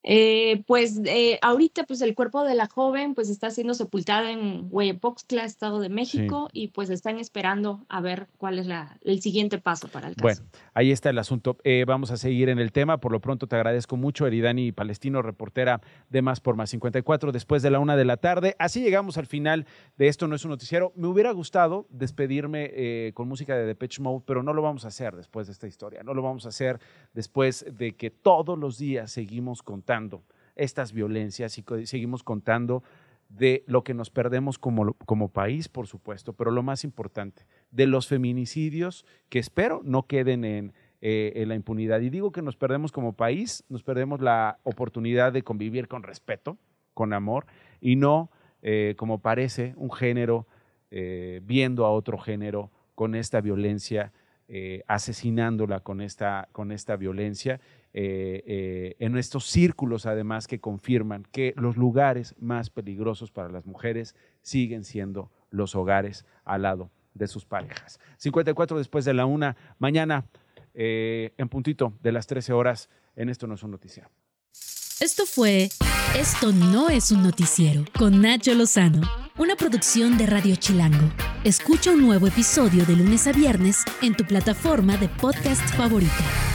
Eh, pues eh, ahorita pues el cuerpo de la joven pues está siendo sepultada en Hueyapoxtla, Estado de México, y pues están esperando a ver cuál es la, el siguiente paso para el caso. Bueno, ahí está el asunto. Eh, vamos a seguir en el tema. Por lo pronto te agradezco mucho, Eridani Palestino, reportera de Más por Más 54, después de la una de la tarde. Así llegamos al final de Esto No es un Noticiero. Me hubiera gustado despedirme con música de Depeche Mode, pero no lo vamos a hacer después de esta historia. No lo vamos a hacer después de que todos los días seguimos contando estas violencias y seguimos contando de lo que nos perdemos como, como país, por supuesto, pero lo más importante, de los feminicidios que espero no queden en, eh, la impunidad. Y digo que nos perdemos como país, nos perdemos la oportunidad de convivir con respeto, con amor, y no, eh, como parece, un género eh, viendo a otro género con esta violencia, asesinándola con esta, con esta violencia eh, eh, en estos círculos además que confirman que los lugares más peligrosos para las mujeres siguen siendo los hogares al lado de sus parejas. 54 después de la una, mañana eh, en puntito de las 13 horas, en Esto No es un Noticiero. Esto fue Esto No es un Noticiero con Nacho Lozano, una producción de Radio Chilango. Escucha un nuevo episodio de lunes a viernes en tu plataforma de podcast favorita.